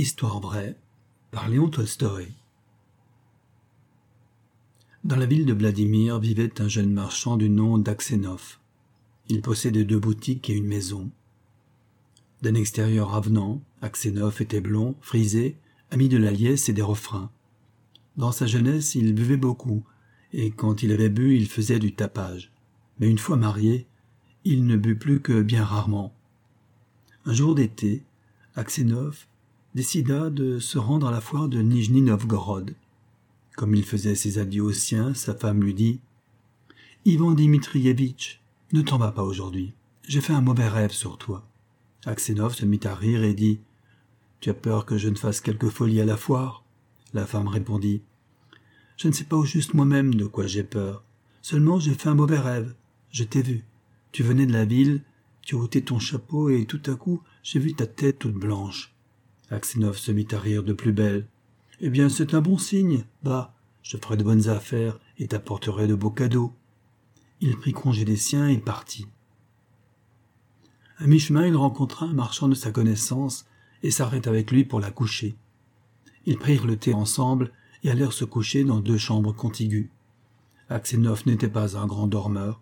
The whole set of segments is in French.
Histoire vraie par Léon Tolstoï. Dans la ville de Vladimir vivait un jeune marchand du nom d'Aksenov. Il possédait deux boutiques et une maison. D'un extérieur avenant, Aksenov était blond, frisé, ami de la liesse et des refrains. Dans sa jeunesse, il buvait beaucoup, et quand il avait bu, il faisait du tapage. Mais une fois marié, il ne but plus que bien rarement. Un jour d'été, Aksenov décida de se rendre à la foire de Nijni Novgorod. Comme il faisait ses adieux aux siens, sa femme lui dit Ivan Dmitrievitch, ne t'en vas pas aujourd'hui. J'ai fait un mauvais rêve sur toi. Aksenov se mit à rire et dit Tu as peur que je ne fasse quelque folie à la foire? La femme répondit Je ne sais pas au juste moi-même de quoi j'ai peur. Seulement j'ai fait un mauvais rêve. Je t'ai vu. Tu venais de la ville, tu ôté ton chapeau et tout à coup j'ai vu ta tête toute blanche. Aksenov se mit à rire de plus belle. Eh bien, c'est un bon signe. Bah, je ferai de bonnes affaires et t'apporterai de beaux cadeaux. Il prit congé des siens et partit. À mi-chemin, il rencontra un marchand de sa connaissance et s'arrêta avec lui pour la coucher. Ils prirent le thé ensemble et allèrent se coucher dans deux chambres contiguës. Aksenov n'était pas un grand dormeur.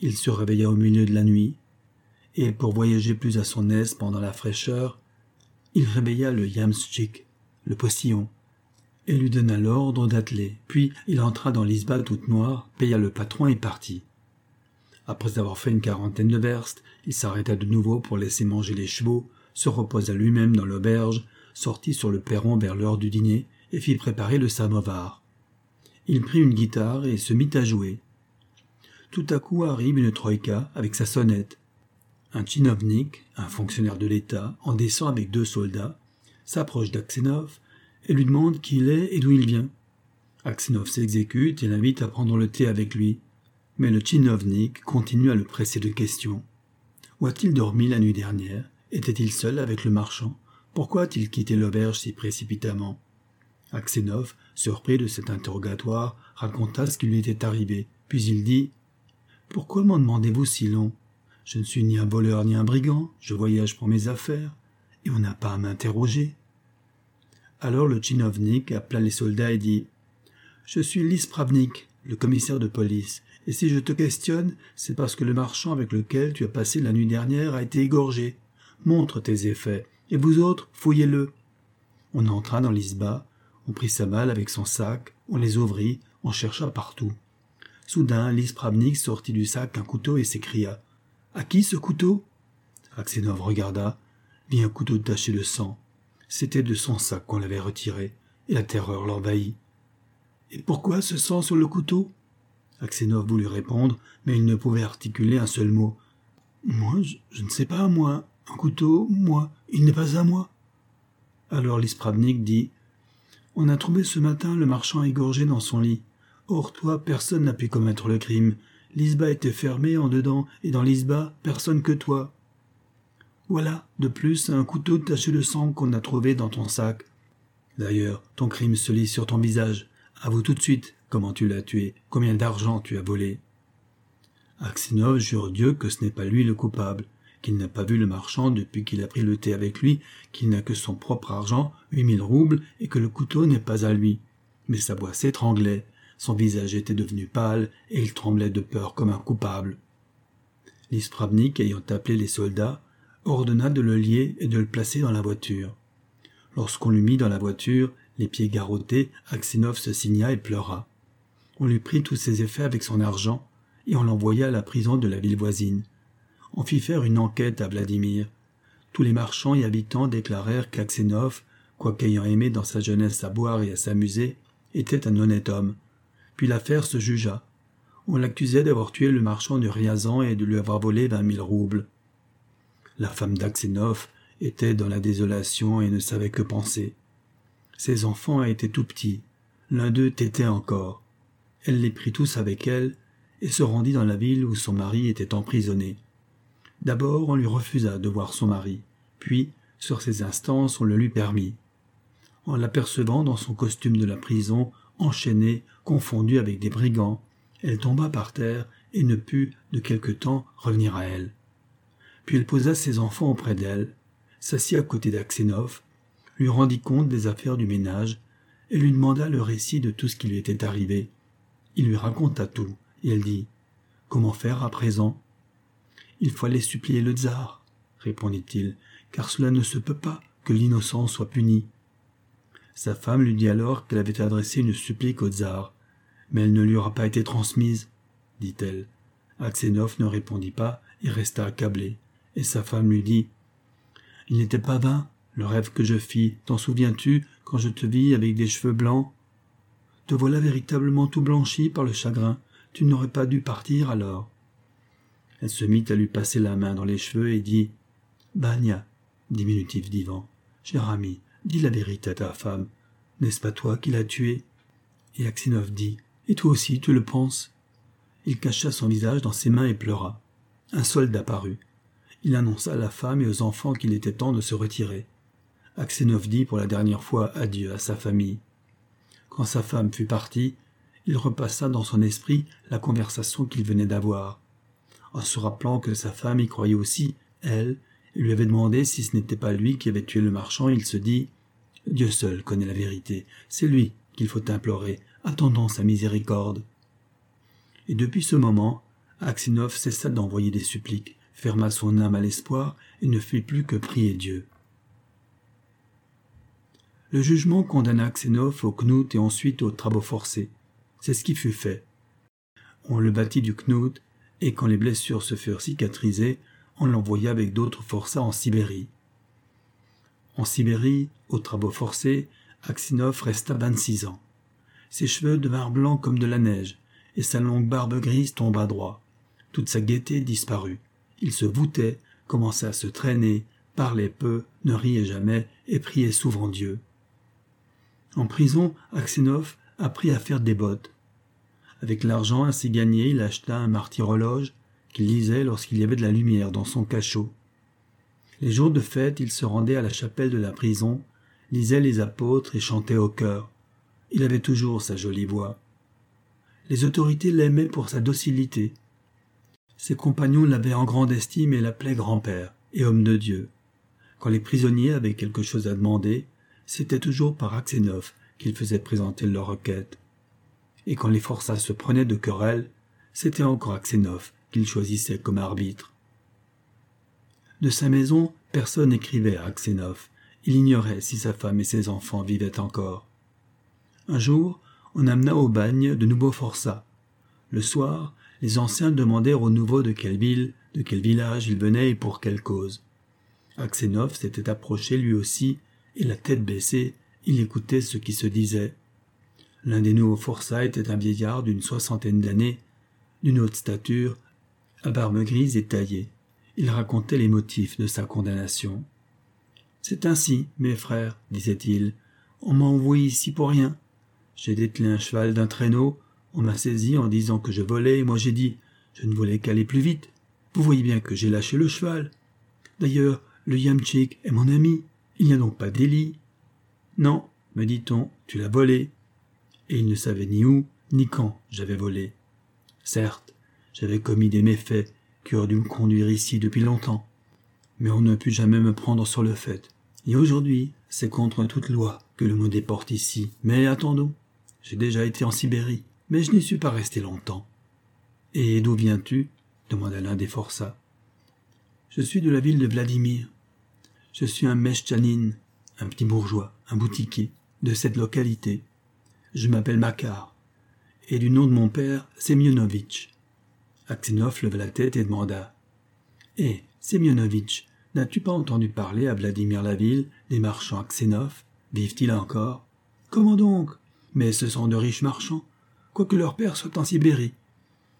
Il se réveilla au milieu de la nuit, et pour voyager plus à son aise pendant la fraîcheur, il réveilla le yamschik, le postillon, et lui donna l'ordre d'atteler. Puis il entra dans l'isba toute noire, paya le patron et partit. Après avoir fait une quarantaine de verstes, il s'arrêta de nouveau pour laisser manger les chevaux, se reposa lui-même dans l'auberge, sortit sur le perron vers l'heure du dîner et fit préparer le samovar. Il prit une guitare et se mit à jouer. Tout à coup arrive une troïka avec sa sonnette, un tchinovnik, un fonctionnaire de l'État, en descend avec deux soldats, s'approche d'Aksenov et lui demande qui il est et d'où il vient. Aksenov s'exécute et l'invite à prendre le thé avec lui. Mais le tchinovnik continue à le presser de questions. Où a-t-il dormi la nuit dernière? Était-il seul avec le marchand? Pourquoi a-t-il quitté l'auberge si précipitamment? Aksenov, surpris de cet interrogatoire, raconta ce qui lui était arrivé, puis il dit Pourquoi m'en demandez-vous si long? Je ne suis ni un voleur ni un brigand, je voyage pour mes affaires, et on n'a pas à m'interroger. Alors le tchinovnik appela les soldats et dit Je suis l'ispravnik, le commissaire de police, et si je te questionne, c'est parce que le marchand avec lequel tu as passé la nuit dernière a été égorgé. Montre tes effets, et vous autres, fouillez-le. On entra dans l'isba, on prit sa balle avec son sac, on les ouvrit, on chercha partout. Soudain, l'ispravnik sortit du sac un couteau et s'écria à qui ce couteau? Aksenov regarda, vit un couteau taché de sang. C'était de son sac qu'on l'avait retiré, et la terreur l'envahit. Et pourquoi ce sang sur le couteau? Aksenov voulut répondre, mais il ne pouvait articuler un seul mot. Moi, je, ne sais pas, moi. Un couteau, moi. Il n'est pas à moi. Alors l'ispravnik dit On a trouvé ce matin le marchand égorgé dans son lit. Or, toi, personne n'a pu commettre le crime. L'isba était fermée en dedans, et dans l'isba, personne que toi. Voilà, de plus, un couteau taché de sang qu'on a trouvé dans ton sac. D'ailleurs, ton crime se lit sur ton visage. Avoue tout de suite comment tu l'as tué, combien d'argent tu as volé. Aksinov jure Dieu que ce n'est pas lui le coupable, qu'il n'a pas vu le marchand depuis qu'il a pris le thé avec lui, qu'il n'a que son propre argent, huit mille roubles, et que le couteau n'est pas à lui. Mais sa voix s'étranglait, son visage était devenu pâle et il tremblait de peur comme un coupable. L'ispravnik, ayant appelé les soldats, ordonna de le lier et de le placer dans la voiture. Lorsqu'on l'eut mis dans la voiture, les pieds garrottés, Aksinov se signa et pleura. On lui prit tous ses effets avec son argent et on l'envoya à la prison de la ville voisine. On fit faire une enquête à Vladimir. Tous les marchands et habitants déclarèrent qu'Aksenov, quoiqu'ayant aimé dans sa jeunesse à boire et à s'amuser, était un honnête homme, puis l'affaire se jugea. On l'accusait d'avoir tué le marchand de Riazan et de lui avoir volé vingt mille roubles. La femme d'Aksenov était dans la désolation et ne savait que penser. Ses enfants étaient tout petits. L'un d'eux tétait encore. Elle les prit tous avec elle et se rendit dans la ville où son mari était emprisonné. D'abord, on lui refusa de voir son mari, puis, sur ses instances, on le lui permit. En l'apercevant dans son costume de la prison, enchaînée, confondue avec des brigands. Elle tomba par terre et ne put, de quelque temps, revenir à elle. Puis elle posa ses enfants auprès d'elle, s'assit à côté d'Aksenov, lui rendit compte des affaires du ménage et lui demanda le récit de tout ce qui lui était arrivé. Il lui raconta tout, et elle dit Comment faire à présent Il faut aller supplier le tsar, répondit-il, car cela ne se peut pas que l'innocent soit puni. Sa femme lui dit alors qu'elle avait adressé une supplique au tsar, mais elle ne lui aura pas été transmise, dit-elle. Aksenov ne répondit pas et resta accablé, et sa femme lui dit Il n'était pas vain, le rêve que je fis, t'en souviens-tu, quand je te vis avec des cheveux blancs? Te voilà véritablement tout blanchi par le chagrin, tu n'aurais pas dû partir alors. Elle se mit à lui passer la main dans les cheveux et dit Banya, diminutif d'Ivan, cher ami, dis la vérité à ta femme. N'est-ce pas toi qui l'as tué Et Aksinov dit Et toi aussi, tu le penses? Il cacha son visage dans ses mains et pleura. Un soldat parut. Il annonça à la femme et aux enfants qu'il était temps de se retirer. Aksenov dit pour la dernière fois adieu à sa famille. Quand sa femme fut partie, il repassa dans son esprit la conversation qu'il venait d'avoir. En se rappelant que sa femme y croyait aussi, elle, et lui avait demandé si ce n'était pas lui qui avait tué le marchand, il se dit Dieu seul connaît la vérité, c'est lui qu'il faut implorer, attendant sa miséricorde. Et depuis ce moment, Aksinov cessa d'envoyer des suppliques, ferma son âme à l'espoir et ne fit plus que prier Dieu. Le jugement condamna Xénophe au knout et ensuite aux travaux forcés. C'est ce qui fut fait. On le battit du knout, et quand les blessures se furent cicatrisées, on l'envoya avec d'autres forçats en Sibérie. En Sibérie, aux travaux forcés, Aksinov resta vingt-six ans. Ses cheveux devinrent blancs comme de la neige, et sa longue barbe grise tomba droit. Toute sa gaieté disparut. Il se voûtait, commençait à se traîner, parlait peu, ne riait jamais, et priait souvent Dieu. En prison, Aksinov apprit à faire des bottes. Avec l'argent ainsi gagné, il acheta un martyrologe qu'il lisait lorsqu'il y avait de la lumière dans son cachot. Les jours de fête, il se rendait à la chapelle de la prison, lisait les apôtres et chantait au chœur. Il avait toujours sa jolie voix. Les autorités l'aimaient pour sa docilité. Ses compagnons l'avaient en grande estime et l'appelaient grand-père et homme de Dieu. Quand les prisonniers avaient quelque chose à demander, c'était toujours par Aksenov qu'il faisait présenter leurs requêtes. Et quand les forçats se prenaient de querelle, c'était encore Aksenov qu'il choisissait comme arbitre. De sa maison, personne n'écrivait à Aksenov. Il ignorait si sa femme et ses enfants vivaient encore. Un jour, on amena au bagne de nouveaux forçats. Le soir, les anciens demandèrent aux nouveaux de quelle ville, de quel village ils venaient et pour quelle cause. Aksenov s'était approché lui aussi et la tête baissée, il écoutait ce qui se disait. L'un des nouveaux forçats était un vieillard d'une soixantaine d'années, d'une haute stature, à barbe grise et taillée. Il racontait les motifs de sa condamnation. C'est ainsi, mes frères, disait-il. On m'a envoyé ici pour rien. J'ai dételé un cheval d'un traîneau, on m'a saisi en disant que je volais, et moi j'ai dit je ne voulais qu'aller plus vite. Vous voyez bien que j'ai lâché le cheval. D'ailleurs, le yamchik est mon ami. Il n'y a donc pas délit. Non, me dit-on, tu l'as volé. Et il ne savait ni où, ni quand j'avais volé. Certes, j'avais commis des méfaits qui auraient dû me conduire ici depuis longtemps. Mais on ne put jamais me prendre sur le fait. Et aujourd'hui, c'est contre toute loi que le me déporte ici. Mais attendons. J'ai déjà été en Sibérie, mais je n'y suis pas resté longtemps. Et d'où viens-tu? demanda l'un des forçats. Je suis de la ville de Vladimir. Je suis un Meschanine, un petit bourgeois, un boutiquier, de cette localité. Je m'appelle Makar, et du nom de mon père, Semyonovitch. Aksinov leva la tête et demanda Eh, Semyonovitch, n'as-tu pas entendu parler à Vladimir Laville des marchands Aksenov Vivent-ils encore? Comment donc? Mais ce sont de riches marchands, quoique leur père soit en Sibérie.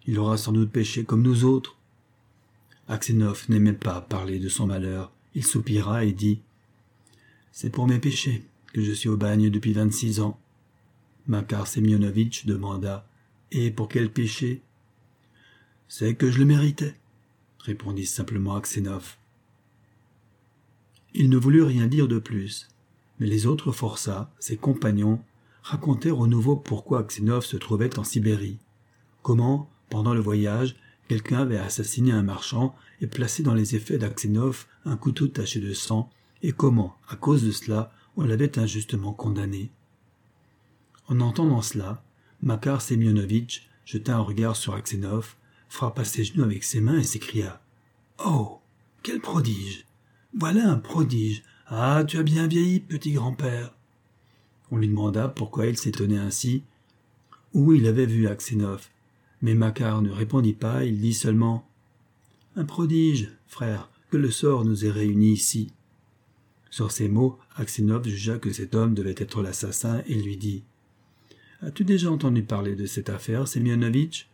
Il aura sans doute péché comme nous autres. Aksenov n'aimait pas parler de son malheur, il soupira et dit C'est pour mes péchés que je suis au bagne depuis vingt-six ans. Makar Semyonovitch demanda Et pour quel péché? C'est que je le méritais, répondit simplement Aksenov. Il ne voulut rien dire de plus, mais les autres forçats, ses compagnons, racontèrent au nouveau pourquoi Aksenov se trouvait en Sibérie, comment, pendant le voyage, quelqu'un avait assassiné un marchand et placé dans les effets d'Aksenov un couteau taché de sang, et comment, à cause de cela, on l'avait injustement condamné. En entendant cela, Makar Semyonovitch jeta un regard sur Aksenov, frappa ses genoux avec ses mains et s'écria Oh Quel prodige! Voilà un prodige! Ah, tu as bien vieilli, petit grand-père! On lui demanda pourquoi il s'étonnait ainsi, où il avait vu Aksenov, mais Makar ne répondit pas, il dit seulement Un prodige, frère, que le sort nous ait réunis ici. Sur ces mots, Aksenov jugea que cet homme devait être l'assassin et lui dit As-tu déjà entendu parler de cette affaire, Semyonovitch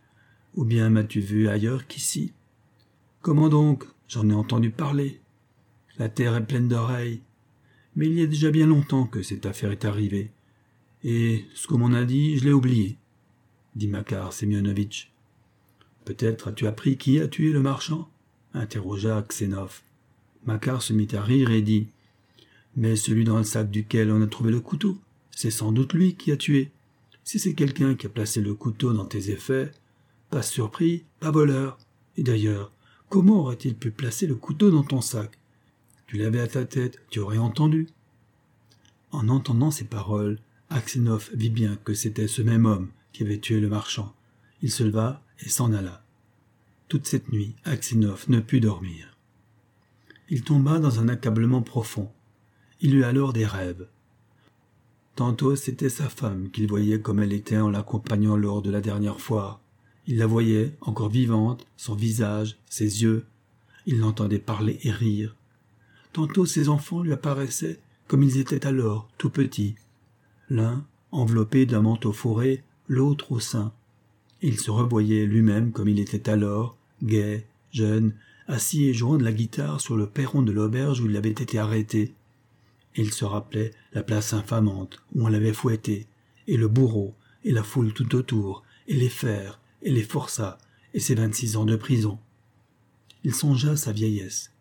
Ou bien m'as-tu vu ailleurs qu'ici? Comment donc? J'en ai entendu parler. La terre est pleine d'oreilles. Mais il y a déjà bien longtemps que cette affaire est arrivée. Et ce qu'on m'en a dit, je l'ai oublié, dit Makar Semyonovitch. Peut-être as-tu appris qui a tué le marchand? interrogea Aksenov. Makar se mit à rire et dit Mais celui dans le sac duquel on a trouvé le couteau, c'est sans doute lui qui a tué. Si c'est quelqu'un qui a placé le couteau dans tes effets, pas surpris, pas voleur. Et d'ailleurs, comment aurait-il pu placer le couteau dans ton sac? Tu l'avais à ta tête, tu aurais entendu. En entendant ces paroles, Aksenov vit bien que c'était ce même homme qui avait tué le marchand. Il se leva et s'en alla. Toute cette nuit, Aksenov ne put dormir. Il tomba dans un accablement profond. Il eut alors des rêves. Tantôt c'était sa femme qu'il voyait comme elle était en l'accompagnant lors de la dernière fois. Il la voyait, encore vivante, son visage, ses yeux. Il l'entendait parler et rire. Tantôt ses enfants lui apparaissaient comme ils étaient alors, tout petits. L'un, enveloppé d'un manteau fourré, l'autre au sein. Il se revoyait lui-même comme il était alors, gai, jeune, assis et jouant de la guitare sur le perron de l'auberge où il avait été arrêté il se rappelait la place infamante où on l'avait fouetté, et le bourreau, et la foule tout autour, et les fers, et les forçats, et ses vingt-six ans de prison. Il songea à sa vieillesse,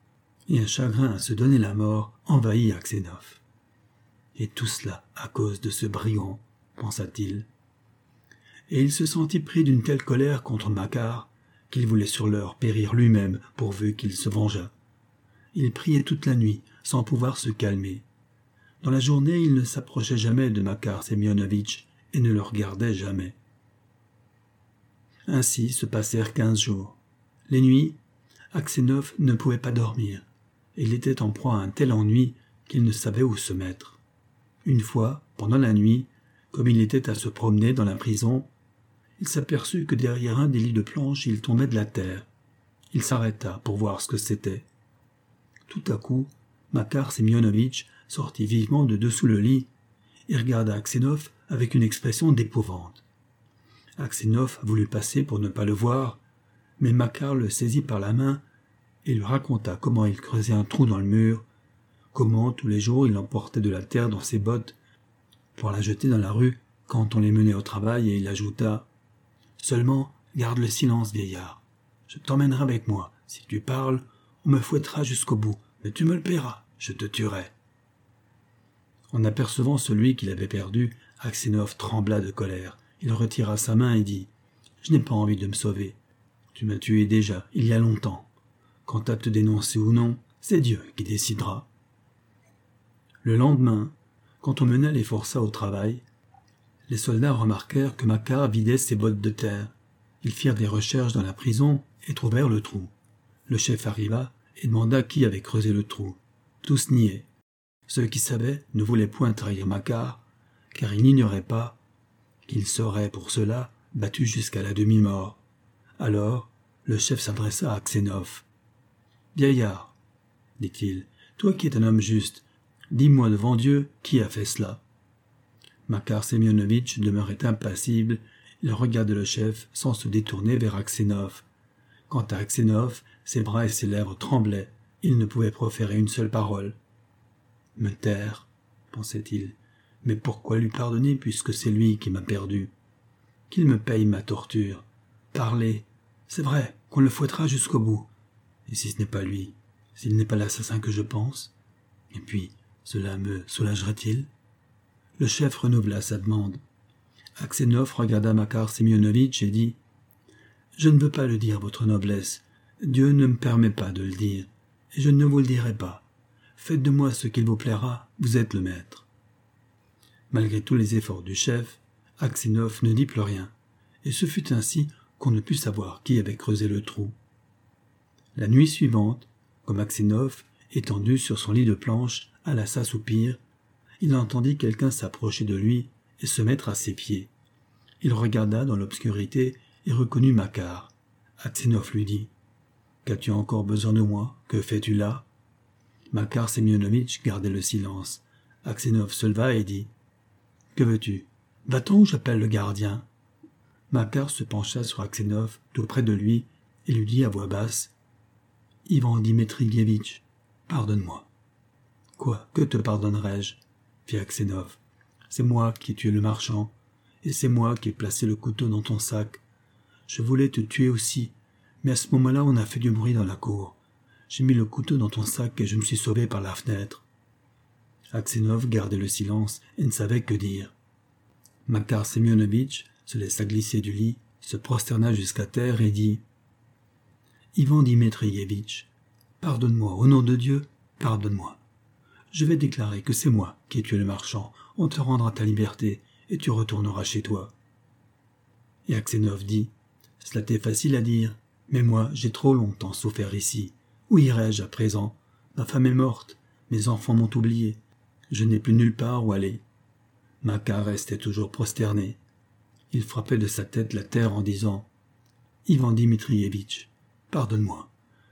et un chagrin à se donner la mort envahit Aksenov. Et tout cela à cause de ce brigand, pensa-t-il. Et il se sentit pris d'une telle colère contre Makar qu'il voulait sur l'heure périr lui-même pourvu qu'il se vengeât. Il priait toute la nuit sans pouvoir se calmer. Dans la journée, il ne s'approchait jamais de Makar Semyonovitch et ne le regardait jamais. Ainsi se passèrent quinze jours. Les nuits, Aksenov ne pouvait pas dormir. Il était en proie à un tel ennui qu'il ne savait où se mettre. Une fois, pendant la nuit, comme il était à se promener dans la prison, il s'aperçut que derrière un des lits de planches il tombait de la terre. Il s'arrêta pour voir ce que c'était. Tout à coup, Makar Semyonovitch sortit vivement de dessous le lit et regarda Aksenov avec une expression d'épouvante. Aksenov voulut passer pour ne pas le voir, mais Makar le saisit par la main et lui raconta comment il creusait un trou dans le mur, comment tous les jours il emportait de la terre dans ses bottes pour la jeter dans la rue quand on les menait au travail et il ajouta Seulement, garde le silence, vieillard. Je t'emmènerai avec moi. Si tu parles, on me fouettera jusqu'au bout, mais tu me le paieras, je te tuerai. En apercevant celui qu'il avait perdu, Aksenov trembla de colère. Il retira sa main et dit Je n'ai pas envie de me sauver. Tu m'as tué déjà, il y a longtemps. Quant à te dénoncer ou non, c'est Dieu qui décidera. Le lendemain, quand on mena les forçats au travail, les soldats remarquèrent que Makar vidait ses bottes de terre. Ils firent des recherches dans la prison et trouvèrent le trou. Le chef arriva et demanda qui avait creusé le trou. Tous niaient. Ceux qui savaient ne voulaient point trahir Makar, car ils n'ignoraient pas qu'il serait pour cela battu jusqu'à la demi-mort. Alors, le chef s'adressa à Aksenov. Vieillard, dit-il, toi qui es un homme juste, dis-moi devant Dieu qui a fait cela? Makar Semyonovitch demeurait impassible, il regardait le chef sans se détourner vers Aksenov. Quant à Aksenov, ses bras et ses lèvres tremblaient, il ne pouvait proférer une seule parole. Me taire, pensait-il. Mais pourquoi lui pardonner puisque c'est lui qui m'a perdu? Qu'il me paye ma torture. Parler. C'est vrai qu'on le fouettera jusqu'au bout. Et si ce n'est pas lui S'il n'est pas l'assassin que je pense Et puis, cela me soulagerait-il Le chef renouvela sa demande. Aksenov regarda Makar Semyonovitch et dit Je ne veux pas le dire, votre noblesse. Dieu ne me permet pas de le dire, et je ne vous le dirai pas. Faites de moi ce qu'il vous plaira, vous êtes le maître. Malgré tous les efforts du chef, Aksenov ne dit plus rien, et ce fut ainsi qu'on ne put savoir qui avait creusé le trou. La nuit suivante, comme Aksenov, étendu sur son lit de planche, alla s'assoupir, il entendit quelqu'un s'approcher de lui et se mettre à ses pieds. Il regarda dans l'obscurité et reconnut Makar. Aksenov lui dit Qu'as-tu encore besoin de moi? Que fais-tu là Makar Semyonovitch gardait le silence. Aksenov se leva et dit Que veux-tu? Va-t'en ou j'appelle le gardien? Makar se pencha sur Aksenov, tout près de lui, et lui dit à voix basse Ivan Dimitrievitch, pardonne-moi. Quoi? Que te pardonnerai-je? fit Aksenov. C'est moi qui ai tué le marchand, et c'est moi qui ai placé le couteau dans ton sac. Je voulais te tuer aussi, mais à ce moment-là on a fait du bruit dans la cour. J'ai mis le couteau dans ton sac et je me suis sauvé par la fenêtre. Aksenov gardait le silence et ne savait que dire. Makar Semyonovitch se laissa glisser du lit, se prosterna jusqu'à terre et dit Ivan Dimitrievitch, pardonne-moi, au nom de Dieu, pardonne-moi. Je vais déclarer que c'est moi qui ai tué le marchand. On te rendra ta liberté et tu retourneras chez toi. Et Aksenov dit Cela t'est facile à dire, mais moi j'ai trop longtemps souffert ici. Où irai-je à présent? Ma femme est morte, mes enfants m'ont oublié. Je n'ai plus nulle part où aller. Makar restait toujours prosterné. Il frappait de sa tête la terre en disant Ivan Dimitrievitch, pardonne-moi.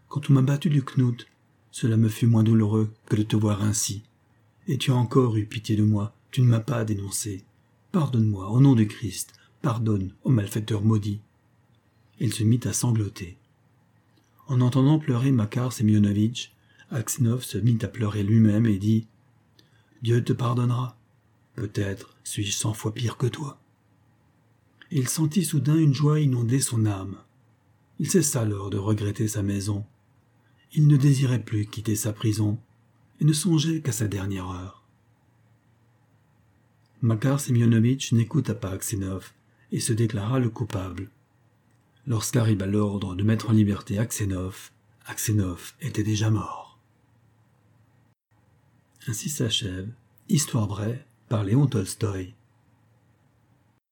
Quand on m'a battu du knout, cela me fut moins douloureux que de te voir ainsi. Et tu as encore eu pitié de moi, tu ne m'as pas dénoncé. Pardonne-moi, au nom du Christ, pardonne au malfaiteur maudit. Il se mit à sangloter. En entendant pleurer Makar Semyonovitch, Aksinov se mit à pleurer lui-même et dit Dieu te pardonnera. Peut-être suis-je cent fois pire que toi. il sentit soudain une joie inonder son âme. Il cessa alors de regretter sa maison. Il ne désirait plus quitter sa prison et ne songeait qu'à sa dernière heure. Makar Semyonovitch n'écouta pas Aksinov et se déclara le coupable. Lorsqu'arriva l'ordre de mettre en liberté Aksenov, Aksenov était déjà mort. Ainsi s'achève Histoire vraie par Léon Tolstoï.